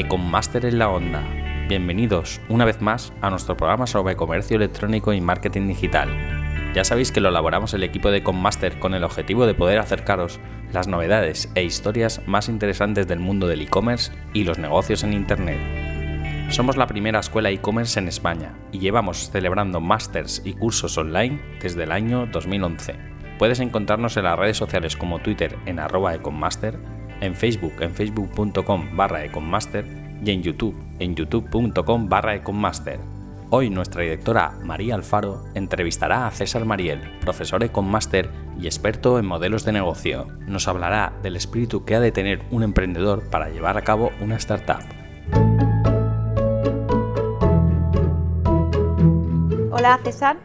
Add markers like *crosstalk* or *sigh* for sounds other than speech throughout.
Econmaster en la onda. Bienvenidos una vez más a nuestro programa sobre comercio electrónico y marketing digital. Ya sabéis que lo elaboramos el equipo de Econmaster con el objetivo de poder acercaros las novedades e historias más interesantes del mundo del e-commerce y los negocios en Internet. Somos la primera escuela e-commerce en España y llevamos celebrando másters y cursos online desde el año 2011. Puedes encontrarnos en las redes sociales como Twitter en arroba econmaster, en Facebook en facebook.com barra econmaster y en YouTube en youtube.com barra econmaster. Hoy nuestra directora María Alfaro entrevistará a César Mariel, profesor Econmaster y experto en modelos de negocio. Nos hablará del espíritu que ha de tener un emprendedor para llevar a cabo una startup. Hola César,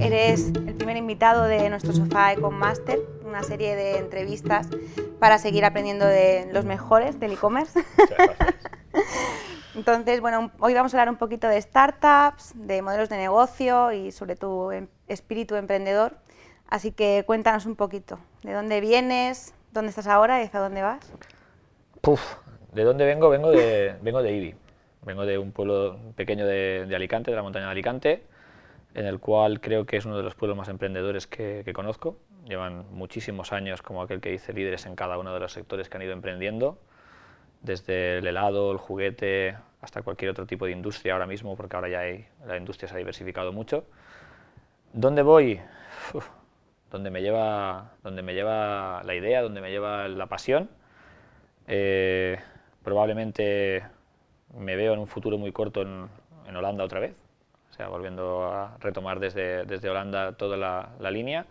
eres el primer invitado de nuestro sofá Econmaster, una serie de entrevistas para seguir aprendiendo de los mejores del e-commerce. *laughs* Entonces, bueno, hoy vamos a hablar un poquito de startups, de modelos de negocio y sobre tu em- espíritu emprendedor. Así que cuéntanos un poquito, ¿de dónde vienes, dónde estás ahora y hacia dónde vas? Puf, ¿de dónde vengo? Vengo de, vengo de Ibi. Vengo de un pueblo pequeño de, de Alicante, de la montaña de Alicante, en el cual creo que es uno de los pueblos más emprendedores que, que conozco. Llevan muchísimos años, como aquel que dice, líderes en cada uno de los sectores que han ido emprendiendo, desde el helado, el juguete, hasta cualquier otro tipo de industria ahora mismo, porque ahora ya hay, la industria se ha diversificado mucho. ¿Dónde voy? Uf, me lleva, donde me lleva la idea, donde me lleva la pasión. Eh, probablemente me veo en un futuro muy corto en, en Holanda otra vez, o sea, volviendo a retomar desde, desde Holanda toda la, la línea.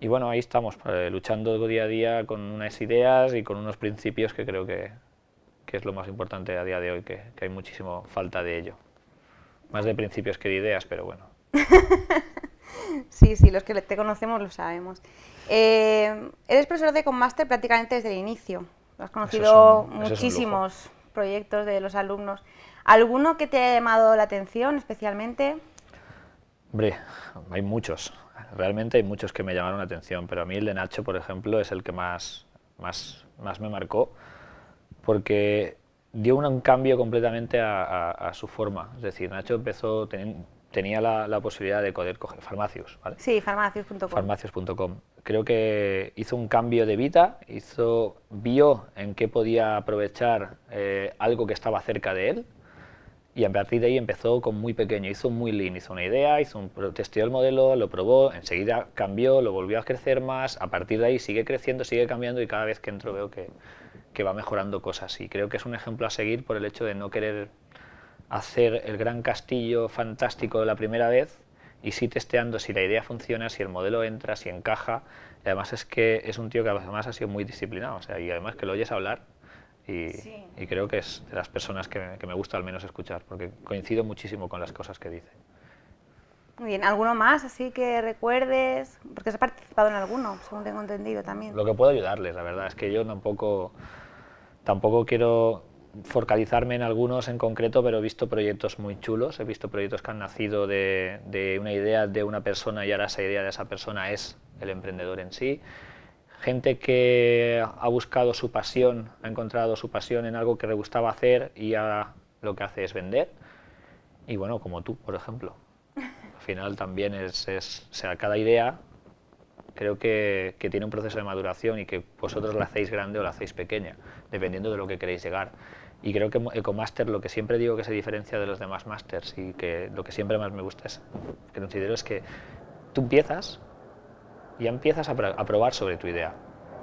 Y bueno, ahí estamos, eh, luchando día a día con unas ideas y con unos principios que creo que, que es lo más importante a día de hoy, que, que hay muchísimo falta de ello. Más de principios que de ideas, pero bueno. *laughs* Sí, sí, los que te conocemos lo sabemos. Eh, eres profesor de Conmaster prácticamente desde el inicio. Has conocido es un muchísimos proyectos de los alumnos. ¿Alguno que te haya llamado la atención especialmente? Hombre, hay muchos. Realmente hay muchos que me llamaron la atención, pero a mí el de Nacho, por ejemplo, es el que más, más, más me marcó, porque dio un, cambio completamente a, a- a su forma. Es decir, Nacho empezó, teni- tenía la, la posibilidad de poder coger farmacios, ¿vale? Sí, farmacios.com. farmacios.com. Creo que hizo un cambio de vida, hizo, vio en qué podía aprovechar eh, algo que estaba cerca de él y a partir de ahí empezó con muy pequeño, hizo muy lean, hizo una idea, hizo un, testeó el modelo, lo probó, enseguida cambió, lo volvió a crecer más, a partir de ahí sigue creciendo, sigue cambiando y cada vez que entro veo que, que va mejorando cosas y creo que es un ejemplo a seguir por el hecho de no querer hacer el gran castillo fantástico la primera vez y sí testeando si la idea funciona, si el modelo entra, si encaja. Y además es que es un tío que además ha sido muy disciplinado, o sea, y además que lo oyes hablar y, Sí. y creo que es de las personas que, que me gusta al menos escuchar, porque coincido muchísimo con las cosas que dice. Muy bien, ¿alguno más así que recuerdes? Porque has participado en alguno, según tengo entendido también. Lo que puedo ayudarles, la verdad, es que yo tampoco, tampoco quiero focalizarme en algunos en concreto, pero he visto proyectos muy chulos, he visto proyectos que han nacido de, de una idea de una persona y ahora esa idea de esa persona es el emprendedor en sí. Gente que ha buscado su pasión, ha encontrado su pasión en algo que le gustaba hacer y ahora lo que hace es vender. Y bueno, como tú, por ejemplo. Al final también es, es o sea, cada idea creo que, que tiene un proceso de maduración y que vosotros la hacéis grande o la hacéis pequeña, dependiendo de lo que queréis llegar. Y creo que Ecomaster, lo que siempre digo que se diferencia de los demás masters y que lo que siempre más me gusta es, que considero es que tú empiezas ya empiezas a, pro- a probar sobre tu idea.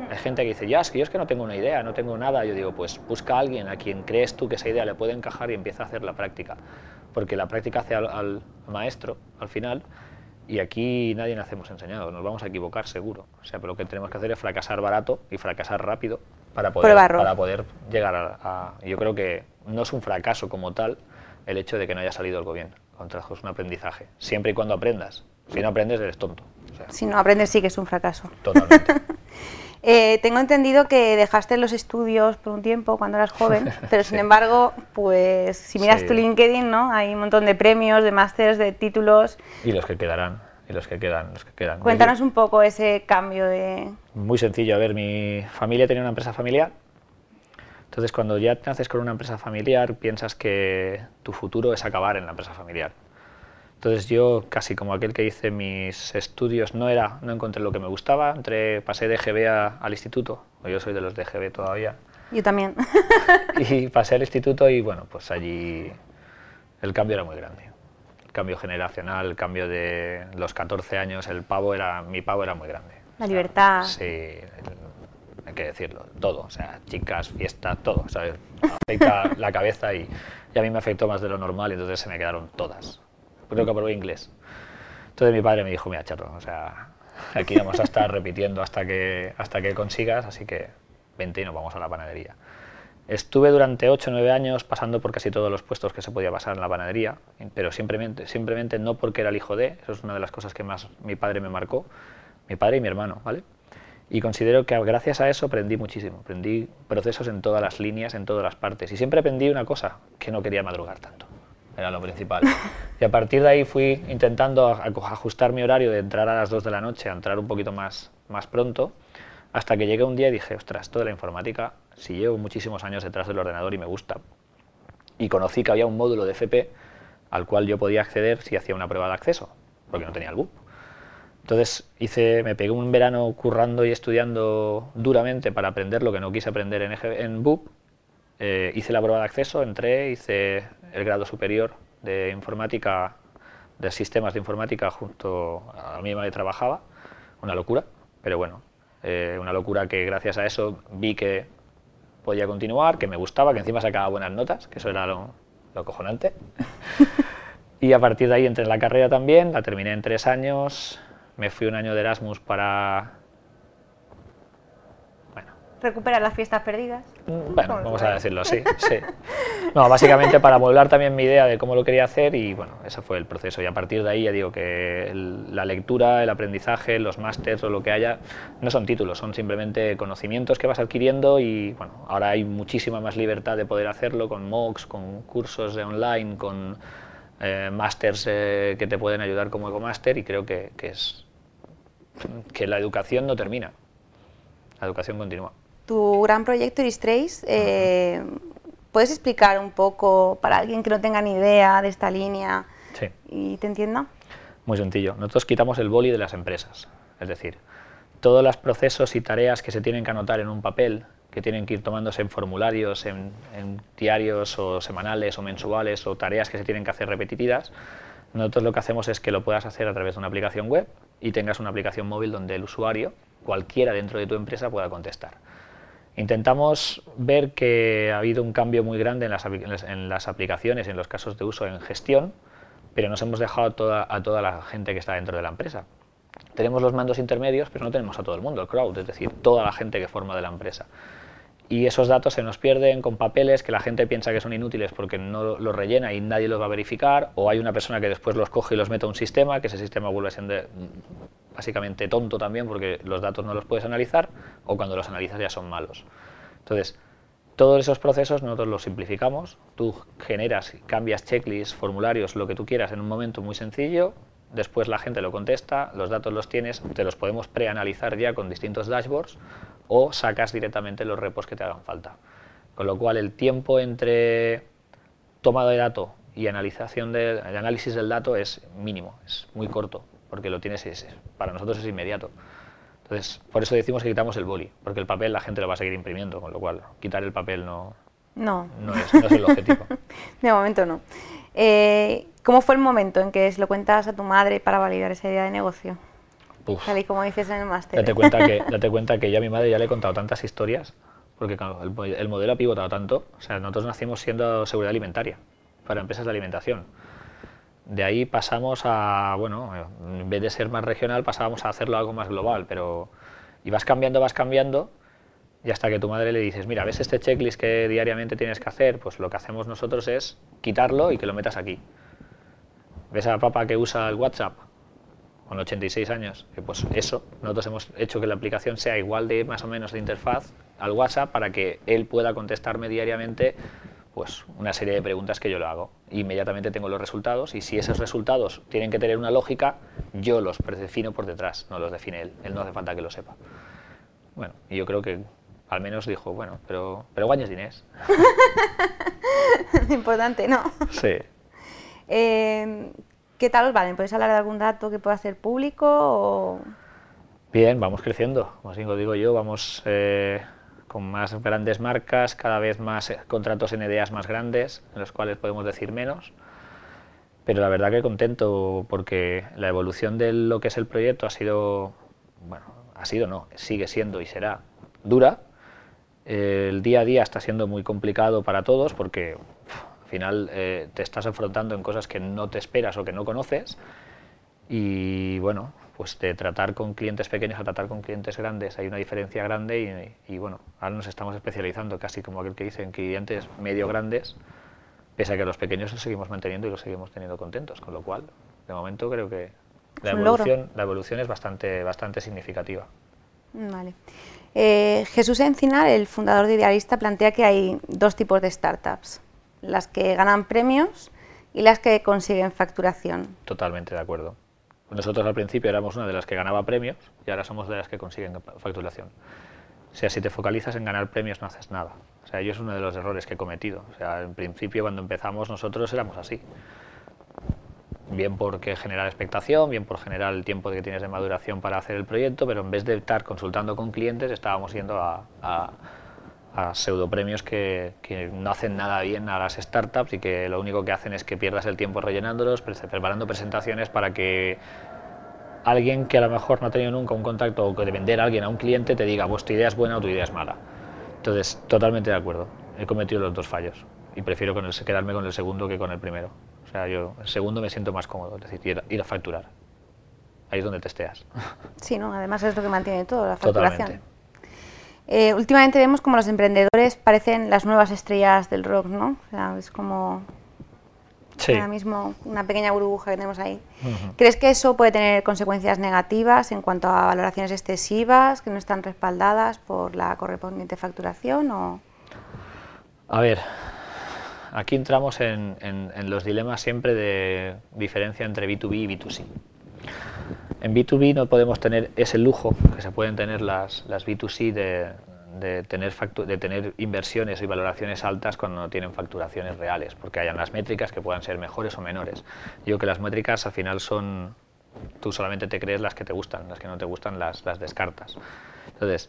Hay gente que dice, ya, es que yo es que no tengo una idea, no tengo nada. Yo digo, pues busca a alguien a quien crees tú que esa idea le puede encajar y empieza a hacer la práctica. Porque la práctica hace al, al maestro al final y aquí nadie nacemos enseñados, nos vamos a equivocar seguro. O sea, pero lo que tenemos que hacer es fracasar barato y fracasar rápido para poder, para poder llegar a, a- Yo creo que no es un fracaso como tal el hecho de que no haya salido algo bien. Contrajo, es un aprendizaje. Siempre y cuando aprendas. Si no aprendes, eres tonto. O sea, Si no aprendes sí que es un fracaso. totalmente. *laughs* Eh, tengo entendido que dejaste los estudios por un tiempo cuando eras joven, *laughs* pero sin embargo, pues si miras Sí. tu LinkedIn, ¿no? Hay un montón de premios, de másters, de títulos. y los que quedarán, y los que quedan, los que quedan. Cuéntanos un poco ese cambio de... Muy sencillo, a ver, mi familia tenía una empresa familiar Entonces, cuando ya naces con una empresa familiar, piensas que tu futuro es acabar en la empresa familiar. Entonces yo, casi como aquel que hice mis estudios, no era, no encontré lo que me gustaba, entré, pasé de GB al instituto, o yo soy de los de GB todavía. Yo también. *laughs* y pasé al instituto y bueno, pues allí el cambio era muy grande. El cambio generacional, el cambio de los 14 años, el pavo era, mi pavo era muy grande. La libertad. sí, hay que decirlo, todo, o sea, chicas, fiestas, todo, ¿sabes? Afecta *laughs* la cabeza y, y a mí me afectó más de lo normal y entonces se me quedaron todas creo que aprobé inglés. Entonces mi padre me dijo, mira, chato, o sea, aquí vamos a estar repitiendo hasta que, hasta que consigas, así que vente y nos vamos a la panadería. Estuve durante 8 o 9 años pasando por casi todos los puestos que se podía pasar en la panadería, pero simplemente, simplemente no porque era el hijo de, eso es una de las cosas que más mi padre me marcó, mi padre y mi hermano, ¿vale? Y considero que gracias a eso aprendí muchísimo, aprendí procesos en todas las líneas, en todas las partes, y siempre aprendí una cosa, que no quería madrugar tanto era lo principal. Y a partir de ahí fui intentando ajustar mi horario de entrar a las 2 de la noche a entrar un poquito más, más pronto, hasta que llegué un día y dije, ostras, esto la informática, si llevo muchísimos años detrás del ordenador y me gusta. Y conocí que había un módulo de FP al cual yo podía acceder si hacía una prueba de acceso, porque no tenía el BUP. Entonces hice, me pegué un verano currando y estudiando duramente para aprender lo que no quise aprender en, en BUP. Eh, hice la prueba de acceso, entré, hice el grado superior de informática, de sistemas de informática junto a mí que trabajaba, una locura, pero bueno, eh, una locura que gracias a eso vi que podía continuar, que me gustaba, que encima sacaba buenas notas, que eso era lo, lo cojonante. *laughs* y a partir de ahí entré en la carrera también, la terminé en tres años, me fui un año de Erasmus para recuperar las fiestas perdidas. Bueno, vamos a decirlo así, *laughs* sí. No, básicamente para modelar también mi idea de cómo lo quería hacer y bueno, ese fue el proceso. Y a partir de ahí ya digo que la lectura, el aprendizaje, los másters o lo que haya, no son títulos, son simplemente conocimientos que vas adquiriendo y bueno, ahora hay muchísima más libertad de poder hacerlo con MOOCs, con cursos de online, con eh, másters eh, que te pueden ayudar como EcoMaster y creo que, que es que la educación no termina, la educación continúa tu gran proyecto Iris Trace, eh, ¿puedes explicar un poco para alguien que no tenga ni idea de esta línea y te entienda? Muy sencillo. Nosotros quitamos el boli de las empresas. Es decir, todos los procesos y tareas que se tienen que anotar en un papel, que tienen que ir tomándose en formularios, en, en diarios o semanales o mensuales o tareas que se tienen que hacer repetitivas, nosotros lo que hacemos es que lo puedas hacer a través de una aplicación web y tengas una aplicación móvil donde el usuario, cualquiera dentro de tu empresa, pueda contestar. Intentamos ver que ha habido un cambio muy grande en las, en las aplicaciones, en los casos de uso en gestión, pero nos hemos dejado a toda la gente que está dentro de la empresa. Tenemos los mandos intermedios, pero no tenemos a todo el mundo, el crowd, es decir, toda la gente que forma de la empresa. Y esos datos se nos pierden con papeles que la gente piensa que son inútiles porque no los rellena y nadie los va a verificar, o hay una persona que después los coge y los mete a un sistema, que ese sistema vuelve a ser básicamente tonto también porque los datos no los puedes analizar o cuando los analizas ya son malos. Entonces, todos esos procesos nosotros los simplificamos, tú generas, cambias checklists, formularios, lo que tú quieras en un momento muy sencillo, después la gente lo contesta, los datos los tienes, te los podemos preanalizar ya con distintos dashboards o sacas directamente los repos que te hagan falta. Con lo cual el tiempo entre toma de dato y analización de, el análisis del dato es mínimo, es muy corto porque lo tienes, para nosotros es inmediato. Entonces, por eso decimos que quitamos el boli, porque el papel la gente lo va a seguir imprimiendo, con lo cual quitar el papel no, no. no, es, no es el objetivo. *laughs* de momento no. Eh, ¿Cómo fue el momento en que se lo cuentas a tu madre para validar esa idea de negocio? Tal y como dices en el máster. Date cuenta, que, *laughs* date cuenta que yo a mi madre ya le he contado tantas historias, porque el, el modelo ha pivotado tanto. O sea, nosotros nacimos siendo seguridad alimentaria para empresas de alimentación. De ahí pasamos a, bueno, en vez de ser más regional, pasábamos a hacerlo algo más global, pero... Y vas cambiando, vas cambiando, y hasta que tu madre le dices, mira, ¿ves este checklist que diariamente tienes que hacer? Pues lo que hacemos nosotros es quitarlo y que lo metas aquí. ¿Ves a papá que usa el WhatsApp? Con 86 años. Pues eso, nosotros hemos hecho que la aplicación sea igual de más o menos de interfaz al WhatsApp para que él pueda contestarme diariamente pues una serie de preguntas que yo le hago. Inmediatamente tengo los resultados y si esos resultados tienen que tener una lógica, yo los predefino por detrás, no los define él. Él no hace falta que lo sepa. Bueno, y yo creo que Al menos dijo, bueno, pero, pero guanyes diners. *laughs* Importante, ¿no? Sí. Eh, ¿Qué tal os valen? ¿Podéis hablar de algún dato que pueda ser público? O... Bien, vamos creciendo, como digo yo, vamos eh, con más grandes marcas, cada vez más eh, contratos en ideas más grandes, en los cuales podemos decir menos. Pero la verdad que contento porque la evolución de lo que es el proyecto ha sido, bueno, ha sido no, sigue siendo y será dura. El día a día está siendo muy complicado para todos porque al final eh, te estás enfrentando en cosas que no te esperas o que no conoces y bueno, pues de tratar con clientes pequeños a tratar con clientes grandes hay una diferencia grande y, y bueno, ahora nos estamos especializando casi como aquel que dice en clientes medio grandes pese a que los pequeños los seguimos manteniendo y los seguimos teniendo contentos, con lo cual, de momento creo que la evolución, la evolución es bastante, bastante significativa. Vale. Eh, Jesús Encinar, el fundador de Idealista, plantea que hay dos tipos de startups, las que ganan premios y las que consiguen facturación. Totalmente de acuerdo. Nosotros al principio éramos una de las que ganaba premios y ahora somos de las que consiguen facturación. O sea, si te focalizas en ganar premios no haces nada. O sea, yo es uno de los errores que he cometido. O sea, en principio cuando empezamos nosotros éramos así. Bien porque generar expectación, bien por generar el tiempo que tienes de maduración para hacer el proyecto, pero en vez de estar consultando con clientes estábamos yendo a, a, a pseudopremios que, que, no hacen nada bien a las startups y que lo único que hacen es que pierdas el tiempo rellenándolos, preparando presentaciones para que alguien que a lo mejor no ha tenido nunca un contacto o que de vender a alguien a un cliente te diga, pues tu idea es buena o tu idea es mala. Entonces, totalmente de acuerdo. He cometido los dos fallos y prefiero con el, quedarme con el segundo que con el primero. O sea, yo el segundo me siento más cómodo, es decir, ir, ir a facturar. Ahí es donde testeas. Sí, ¿no? además es lo que mantiene todo, la facturación. Eh, últimamente vemos como los emprendedores parecen las nuevas estrellas del rock, ¿no? O sea, es como sí. ahora mismo una pequeña burbuja que tenemos ahí. Uh -huh. ¿Crees que eso puede tener consecuencias negativas en cuanto a valoraciones excesivas que no están respaldadas por la correspondiente facturación? O... A ver, aquí entramos en, en, en, los dilemas siempre de diferencia entre B2B y B2C. En B2B no podemos tener ese lujo que se pueden tener las, las B2C de, de tener, de tener inversiones y valoraciones altas cuando no tienen facturaciones reales, porque hayan las métricas que puedan ser mejores o menores. Yo que las métricas al final son, tú solamente te crees las que te gustan, las que no te gustan las, las descartas. Entonces,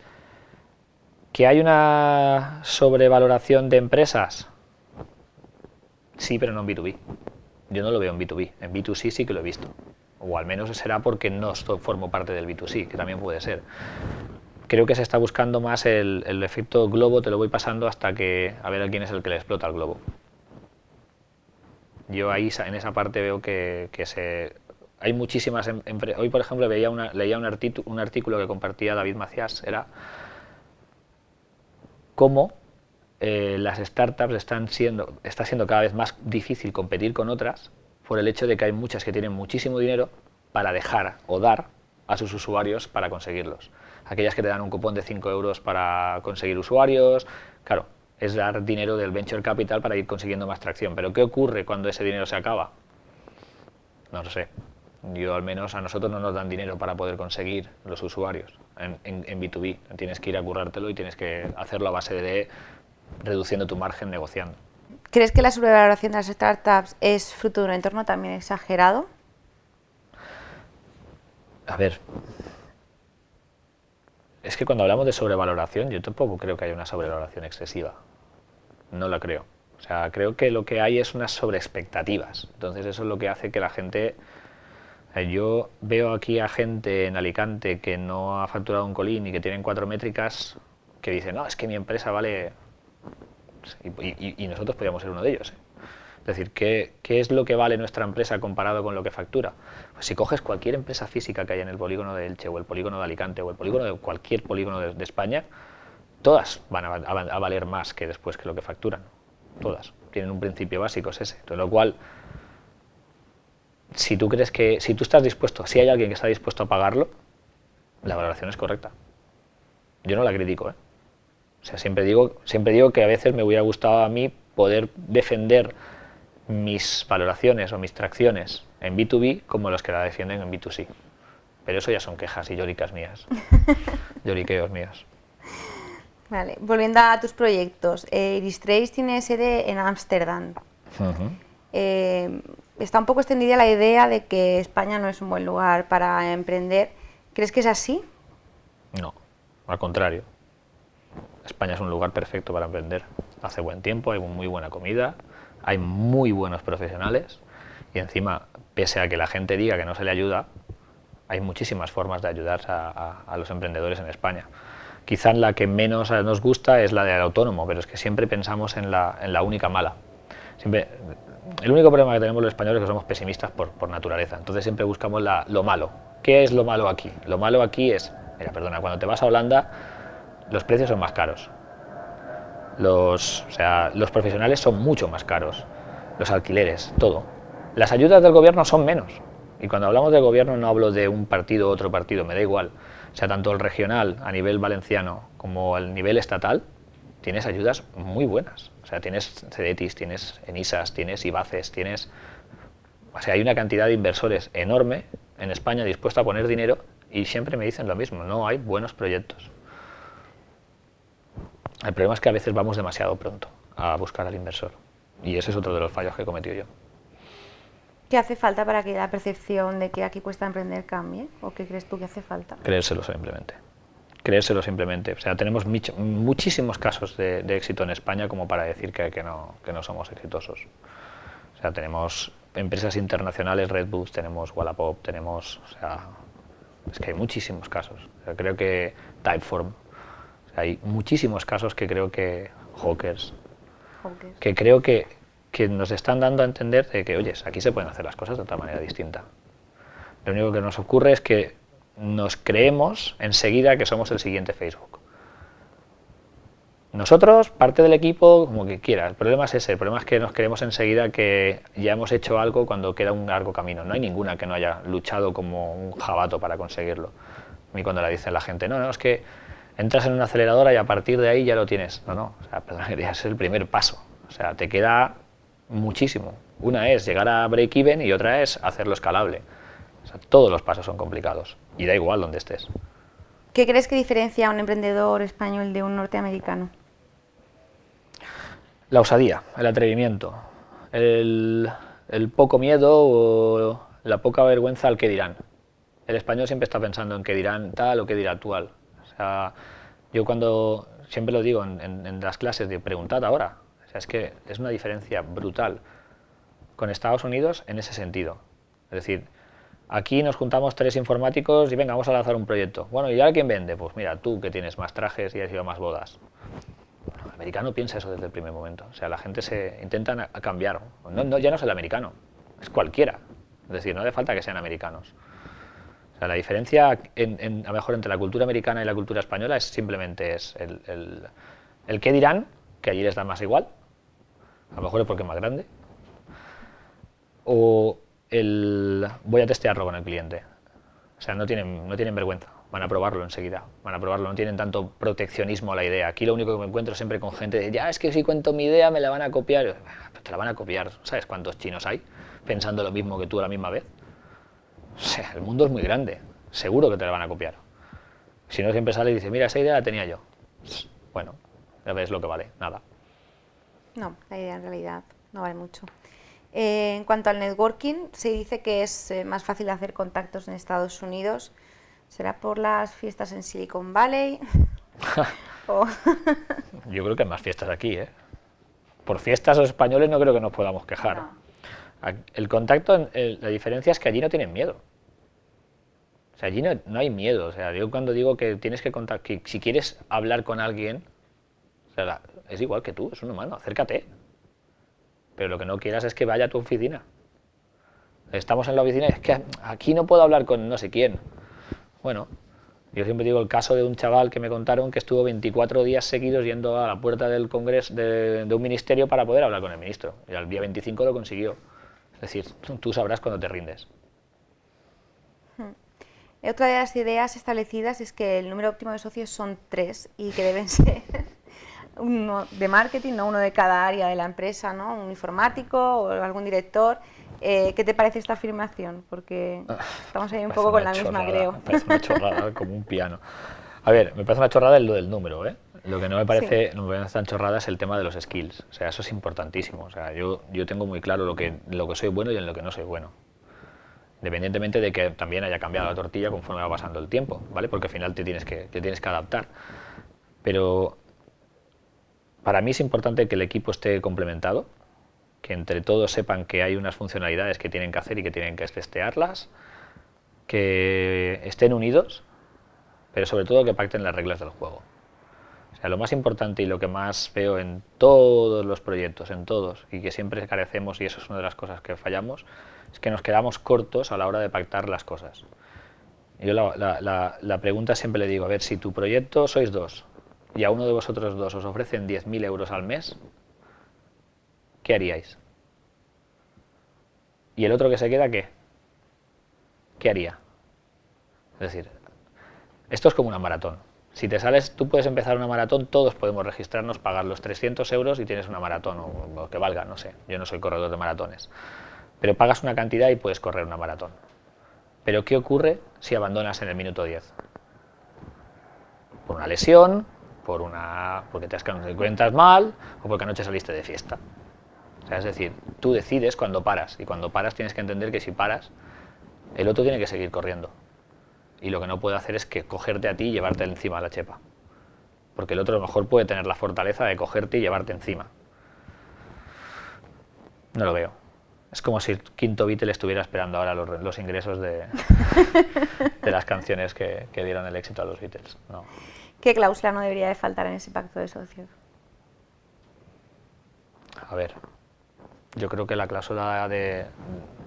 ¿que hay una sobrevaloración de empresas? Sí, pero no en B2B. Yo no lo veo en B2B, en B2C sí que lo he visto. O al menos será porque no formo parte del B2C, que también puede ser creo que se está buscando más el, efecto globo, te lo voy pasando hasta que a ver a quién es el que le explota el globo. Yo ahí en esa parte veo que, se hay muchísimas empresas. Hoy, por ejemplo, veía una, leía un, artículo, un artículo que compartía David Macías, era cómo eh, las startups están siendo, está siendo cada vez más difícil competir con otras por el hecho de que hay muchas que tienen muchísimo dinero para dejar o dar a sus usuarios para conseguirlos aquellas que te dan un cupón de 5 euros para conseguir usuarios. Claro, es dar dinero del venture capital para ir consiguiendo más tracción. Pero ¿qué ocurre cuando ese dinero se acaba? No lo sé. Yo al menos a nosotros no nos dan dinero para poder conseguir los usuarios en, en, en B2B. Tienes que ir a currártelo y tienes que hacerlo a base de reduciendo tu margen negociando. ¿Crees que la sobrevaloración de las startups es fruto de un entorno también exagerado? A ver, es que cuando hablamos de sobrevaloración, yo tampoco creo que haya una sobrevaloración excesiva. No la creo. O sea, creo que lo que hay es unas sobreexpectativas. Entonces eso es lo que hace que la gente... Yo veo aquí a gente en Alicante que no ha facturado un colín y que tienen cuatro métricas que dicen, no, es que mi empresa vale... Y, nosotros podríamos ser uno de ellos. ¿eh? Es decir, ¿qué, ¿qué, es lo que vale nuestra empresa comparado con lo que factura? Pues si coges cualquier empresa física que haya en el polígono de Elche o el polígono de Alicante o el polígono de cualquier polígono de, España, todas van a, valer más que después que lo que facturan. Todas. Tienen un principio básico, es ese. Entonces, lo cual, si tú crees que, si tú estás dispuesto, si hay alguien que está dispuesto a pagarlo, la valoración es correcta. Yo no la critico, ¿eh? O sea, siempre digo, siempre digo que a veces me hubiera gustado a mí poder defender mis valoraciones o mis tracciones en B2B como los que la defienden en B2C. Pero eso ya son quejas y lloricas mías, *laughs* lloriqueos míos. Vale, volviendo a tus proyectos, eh, Iris Trace tiene sede en Ámsterdam. Eh, está un poco extendida la idea de que España no es un buen lugar para emprender. ¿Crees que es así? No, al contrario. España es un lugar perfecto para emprender. Hace buen tiempo, hay muy buena comida, hay muy buenos profesionales y encima, pese a que la gente diga que no se le ayuda, hay muchísimas formas de ayudar a, los emprendedores en España. Quizá la que menos nos gusta es la del autónomo, pero es que siempre pensamos en la, única mala. El único problema que tenemos los españoles es que somos pesimistas por, naturaleza, entonces siempre buscamos lo malo. ¿Qué es lo malo aquí? Lo malo aquí es, mira, perdona, cuando te vas a Holanda, los precios son más caros. Los, o sea, los profesionales son mucho más caros. Los alquileres, todo. Las ayudas del gobierno son menos. Y cuando hablamos del gobierno no hablo de un partido u otro partido, me da igual. O sea, tanto el regional a nivel valenciano como el nivel estatal, tienes ayudas muy buenas. O sea, tienes CEDETIS, tienes ENISAS, tienes IBACES, tienes... O sea, hay una cantidad de inversores enorme en España dispuesta a poner dinero y siempre me dicen lo mismo, no hay buenos proyectos. El problema es que a veces vamos demasiado pronto a buscar al inversor y ese es otro de los fallos que he cometido yo. ¿Qué hace falta para que la percepción de que aquí cuesta emprender cambie? ¿O qué crees tú que hace falta? Creérselo simplemente. Creérselo simplemente. O sea, tenemos muchísimos casos de, éxito en España como para decir que, no, que no somos exitosos. O sea, tenemos empresas internacionales, Red Bull, tenemos Wallapop, tenemos... O sea, es que hay muchísimos casos. creo que Typeform, hay muchísimos casos que creo que Hawkers, que creo que, que, nos están dando a entender de que, oye, aquí se pueden hacer las cosas de otra manera distinta. Lo único que nos ocurre es que nos creemos enseguida que somos el siguiente Facebook. Nosotros, parte del equipo, como que quiera. El problema es ese. El problema es que nos creemos enseguida que ya hemos hecho algo cuando queda un largo camino. No hay ninguna que no haya luchado como un jabato para conseguirlo. Mí cuando le dice la gente, no, no, es que entras en una aceleradora y a partir de ahí ya lo tienes. No, no, o sea, es *laughs* el primer paso. O sea, te queda muchísimo. Una es llegar a break-even y otra es hacerlo escalable. O sea, todos los pasos son complicados y da igual donde estés. ¿Qué crees que diferencia a un emprendedor español de un norteamericano? La osadía, el atrevimiento, el, el poco miedo o la poca vergüenza al que dirán. El español siempre está pensando en qué dirán tal o qué dirá actual yo cuando, siempre lo digo en, las clases, de preguntad ahora, o sea, es que es una diferencia brutal con Estados Unidos en ese sentido. Es decir, aquí nos juntamos tres informáticos y venga, vamos a lanzar un proyecto. Bueno, ¿y ahora quién vende? Pues mira, tú que tienes más trajes y has ido a más bodas. el americano piensa eso desde el primer momento. O sea, la gente se intenta cambiar. No, no, ya no es el americano, es cualquiera. Es decir, no hace falta que sean americanos la diferencia, a lo mejor, entre la cultura americana y la cultura española es simplemente es el, el, qué dirán, que allí les da más igual, a lo mejor es porque es más grande, o el voy a testearlo con el cliente. O sea, no tienen, no tienen vergüenza, van a probarlo enseguida, van a probarlo, no tienen tanto proteccionismo a la idea. Aquí lo único que me encuentro siempre con gente de, ya es que si cuento mi idea me la van a copiar. Te la van a copiar, ¿sabes cuántos chinos hay pensando lo mismo que tú a la misma vez? O sea, el mundo es muy grande, seguro que te la van a copiar. Si no, siempre sale y dice, mira, esa idea la tenía yo. Bueno, ya ves lo que vale, nada. No, la idea en realidad no vale mucho. Eh, en cuanto al networking, se dice que es eh, más fácil hacer contactos en Estados Unidos. ¿Será por las fiestas en Silicon Valley? *laughs* *laughs* Yo creo que hay más fiestas aquí, ¿eh? Por fiestas los españoles no creo que nos podamos quejar. El contacto, la diferencia es que allí no tienen miedo. O sea, allí no, hay miedo. O sea, yo cuando digo que tienes que contar, que si quieres hablar con alguien, es igual que tú, es un humano, acércate. Pero lo que no quieras es que vaya a tu oficina. Estamos en la oficina y es que aquí no puedo hablar con no sé quién. Bueno, yo siempre digo el caso de un chaval que me contaron que estuvo 24 días seguidos yendo a la puerta del Congreso de, de un ministerio para poder hablar con el ministro. Y al día 25 lo consiguió. Es decir, tú sabrás cuando te rindes. Hmm. Otra de las ideas establecidas es que el número óptimo de socios son tres y que deben *laughs* ser uno de marketing, no uno de cada área de la empresa, ¿no? un informático o algún director. Eh, ¿Qué te parece esta afirmación? Porque ah, estamos ahí un poco con la misma, creo. Me parece una chorrada, como un piano. A ver, me parece una chorrada lo del número, ¿eh? Lo que no me parece, no me parece tan chorrada es el tema de los skills. O sea, eso es importantísimo. O sea, yo, yo tengo muy claro lo que, lo que soy bueno y en lo que no soy bueno. Independientemente de que también haya cambiado la tortilla conforme va pasando el tiempo, ¿vale? Porque al final te tienes que, te tienes que adaptar. Pero para mí es importante que el equipo esté complementado, que entre todos sepan que hay unas funcionalidades que tienen que hacer y que tienen que testearlas, que estén unidos, pero sobre todo que pacten las reglas del juego. Lo más importante y lo que más veo en todos los proyectos, en todos, y que siempre carecemos, y eso es una de las cosas que fallamos, es que nos quedamos cortos a la hora de pactar las cosas. Yo la, la, la pregunta siempre le digo, a ver, si tu proyecto sois dos, y a uno de vosotros dos os ofrecen 10.000 euros al mes, ¿qué haríais? ¿Y el otro que se queda qué? ¿Qué haría? Es decir, esto es como una maratón. Si te sales, tú puedes empezar una maratón, todos podemos registrarnos, pagar los 300 euros y tienes una maratón, o lo que valga, no sé, yo no soy corredor de maratones. Pero pagas una cantidad y puedes correr una maratón. Pero ¿qué ocurre si abandonas en el minuto 10? Por una lesión, por una, porque te has encuentras mal o porque anoche saliste de fiesta. O sea, es decir, tú decides cuando paras y cuando paras tienes que entender que si paras, el otro tiene que seguir corriendo. Y lo que no puede hacer es que cogerte a ti y llevarte encima a la chepa. Porque el otro a lo mejor puede tener la fortaleza de cogerte y llevarte encima. No lo veo. Es como si el quinto Beatle estuviera esperando ahora los, ingresos de, *laughs* de las canciones que, que, dieron el éxito a los Beatles. No. ¿Qué cláusula no debería de faltar en ese pacto de socios? A ver, yo creo que la cláusula de,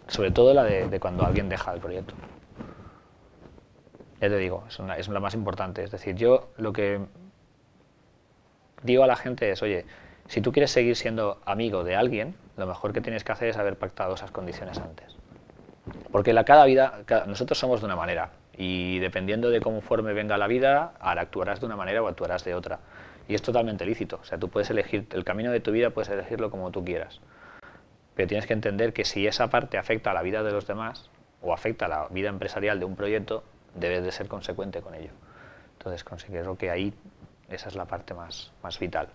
sobre todo la de, cuando alguien deja el proyecto. Ya te digo, es, una, es la más importante. Es decir, yo lo que digo a la gente es, oye, si tú quieres seguir siendo amigo de alguien, lo mejor que tienes que hacer es haber pactado esas condiciones antes. Porque la cada vida, nosotros somos de una manera, y dependiendo de cómo forme venga la vida, ahora actuarás de una manera o actuarás de otra. Y es totalmente lícito. O sea, tú puedes elegir el camino de tu vida, puedes elegirlo como tú quieras. Pero tienes que entender que si esa parte afecta a la vida de los demás o afecta a la vida empresarial de un proyecto, debes de ser consecuente con ello. Entonces considero que ahí esa es la parte más, más vital.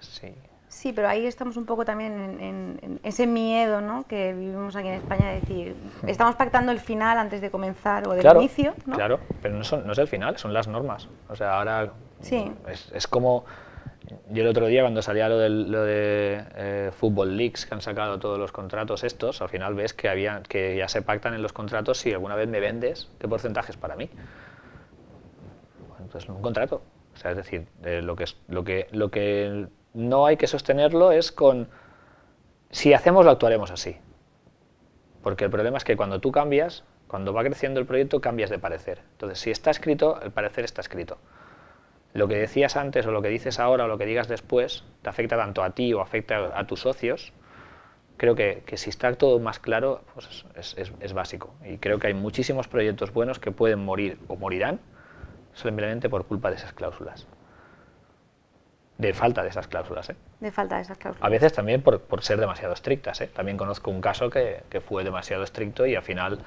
Sí. Sí, pero ahí estamos un poco también en, ese miedo ¿no? que vivimos aquí en España, de decir, estamos pactando el final antes de comenzar o del inicio. ¿no? Claro, pero no, son, no, es el final, son las normas. O sea, ahora sí. es, es, como, yo el otro día cuando salía lo, del, lo de eh, Football Leagues, que han sacado todos los contratos estos, al final ves que, había, que ya se pactan en los contratos si alguna vez me vendes, qué porcentaje es para mí. Bueno, pues un contrato. O sea, es decir, lo, que, lo, que, lo que no hay que sostenerlo es con, si hacemos lo actuaremos así. Porque el problema es que cuando tú cambias, cuando va creciendo el proyecto, cambias de parecer. Entonces, si está escrito, el parecer está escrito. Lo que decías antes o lo que dices ahora o lo que digas después, te afecta tanto a ti o afecta a tus socios. Creo que, si está todo más claro, pues es, es básico. Y creo que hay muchísimos proyectos buenos que pueden morir o morirán simplemente por culpa de esas cláusulas de falta de esas cláusulas. ¿eh? De falta de esas cláusulas. A veces también por, por ser demasiado estrictas. ¿eh? También conozco un caso que, que, fue demasiado estricto y al final...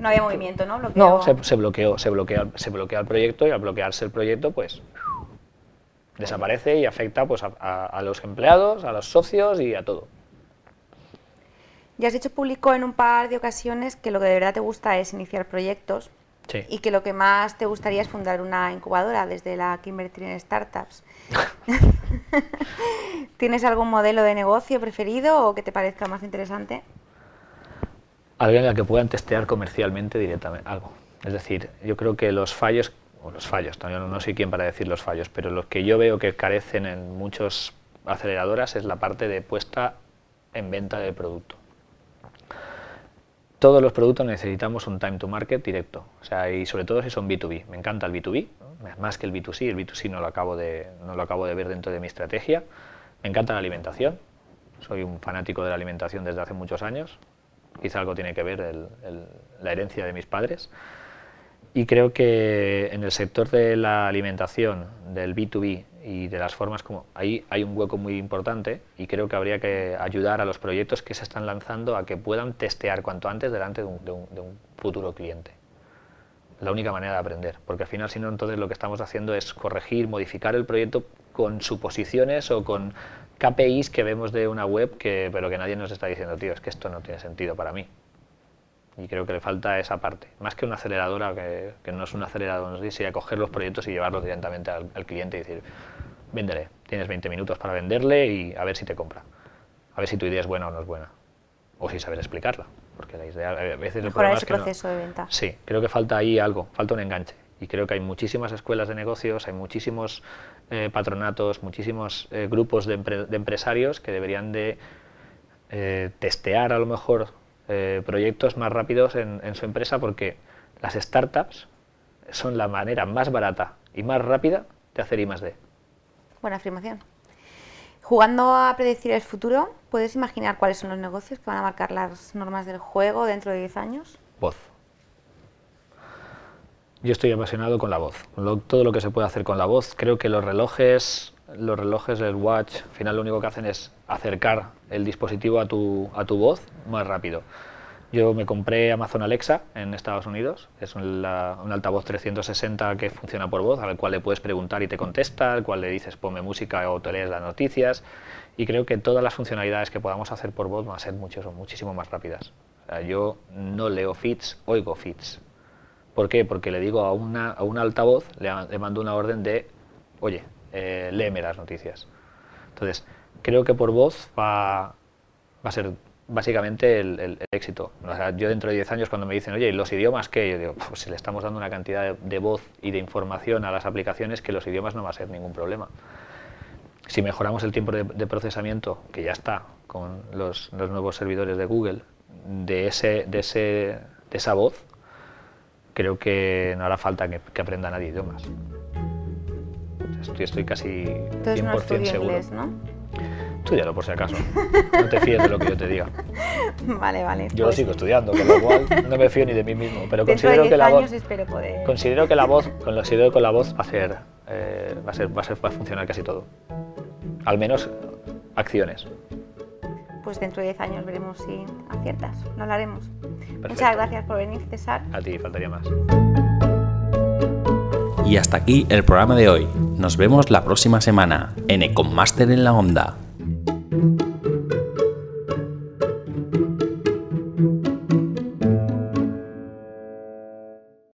No había movimiento, ¿no? No, se, se, bloqueó, se bloquea, se bloquea el proyecto y al bloquearse el proyecto, pues desaparece y afecta pues, a, a, a los empleados, a los socios y a todo. Ya has hecho público en un par de ocasiones que lo que de verdad te gusta es iniciar proyectos sí. y que lo que más te gustaría es fundar una incubadora desde la que invertir en startups. *laughs* *laughs* ¿Tienes algún modelo de negocio preferido o que te parezca más interesante? Alguien al que puedan testear comercialmente directamente algo. Es decir, yo creo que los fallos, o los fallos, no, no soy quien para decir los fallos, pero los que yo veo que carecen en muchos aceleradoras es la parte de puesta en venta del producto todos los productos necesitamos un time to market directo, o sea, y sobre todo si son B2B. Me encanta el B2B, más que el B2C, el B2C no lo, acabo de, no lo acabo de ver dentro de mi estrategia. Me encanta la alimentación, soy un fanático de la alimentación desde hace muchos años, quizá algo tiene que ver el, el, la herencia de mis padres. Y creo que en el sector de la alimentación, del B2B y de las formas como ahí hay un hueco muy importante y creo que habría que ayudar a los proyectos que se están lanzando a que puedan testear cuanto antes delante de un, de un, de un futuro cliente. la única manera de aprender, porque al final si no entonces lo que estamos haciendo es corregir, modificar el proyecto con suposiciones o con KPIs que vemos de una web que, pero que nadie nos está diciendo, tío, es que esto no tiene sentido para mí. Y creo que le falta esa parte. Más que una aceleradora, que, no es un acelerador, no sé, coger los proyectos y llevarlos directamente al, cliente y decir, véndele, tienes 20 minutos para venderle y a ver si te compra. A ver si tu idea es buena o no es buena. O si sabes explicarla. Porque la idea, a veces Mejorar ese proceso de venta. Sí, creo que falta ahí algo, falta un enganche. Y creo que hay muchísimas escuelas de negocios, hay muchísimos eh, patronatos, muchísimos eh, grupos de, empresarios que deberían de eh, testear a lo mejor proyectos más rápidos en, en, su empresa porque las startups son la manera más barata y más rápida de hacer I más D. Buena afirmación. Jugando a predecir el futuro, ¿puedes imaginar cuáles son los negocios que van a marcar las normas del juego dentro de 10 años? Voz. Yo estoy apasionado con la voz, con todo lo que se puede hacer con la voz. Creo que los relojes, los relojes del watch, al final lo único que hacen es acercar el dispositivo a tu, a tu voz más rápido. Yo me compré Amazon Alexa en Estados Unidos, es un, altavoz 360 que funciona por voz, al cual le puedes preguntar y te contesta, al cual le dices ponme música o te lees las noticias, y creo que todas las funcionalidades que podamos hacer por voz van a ser mucho, muchísimo más rápidas. yo no leo feeds, oigo feeds. ¿Por qué? Porque le digo a, una, a un altavoz, le, mando una orden de, oye, eh, léeme las noticias. Entonces, creo que por voz va, a ser básicamente el, éxito. yo dentro de 10 años cuando me dicen, oye, ¿los idiomas qué? Yo digo, pues si le estamos dando una cantidad de, voz y de información a las aplicaciones que los idiomas no va a ser ningún problema. Si mejoramos el tiempo de, procesamiento, que ya está con los, nuevos servidores de Google, de, ese, de, ese, de esa voz, creo que no hará falta que, aprenda nadie idiomas. Estoy, estoy casi 100% seguro. Inglés, ¿no? Estudialo por si acaso. No te fíes de lo que yo te diga. *laughs* Vale, vale. Yo lo pues sigo estudiando, con lo cual no me fío ni de mí mismo. Pero considero que la voz. Considero que la voz, con lo que con la voz va a ser, eh, va a ser, va a ser, va a funcionar casi todo. Al menos acciones. Pues dentro de 10 años veremos si aciertas. Lo hablaremos. Muchas gracias por venir, César. A ti, faltaría más. Y hasta aquí el programa de hoy. Nos vemos la próxima semana en Econmaster en la Onda.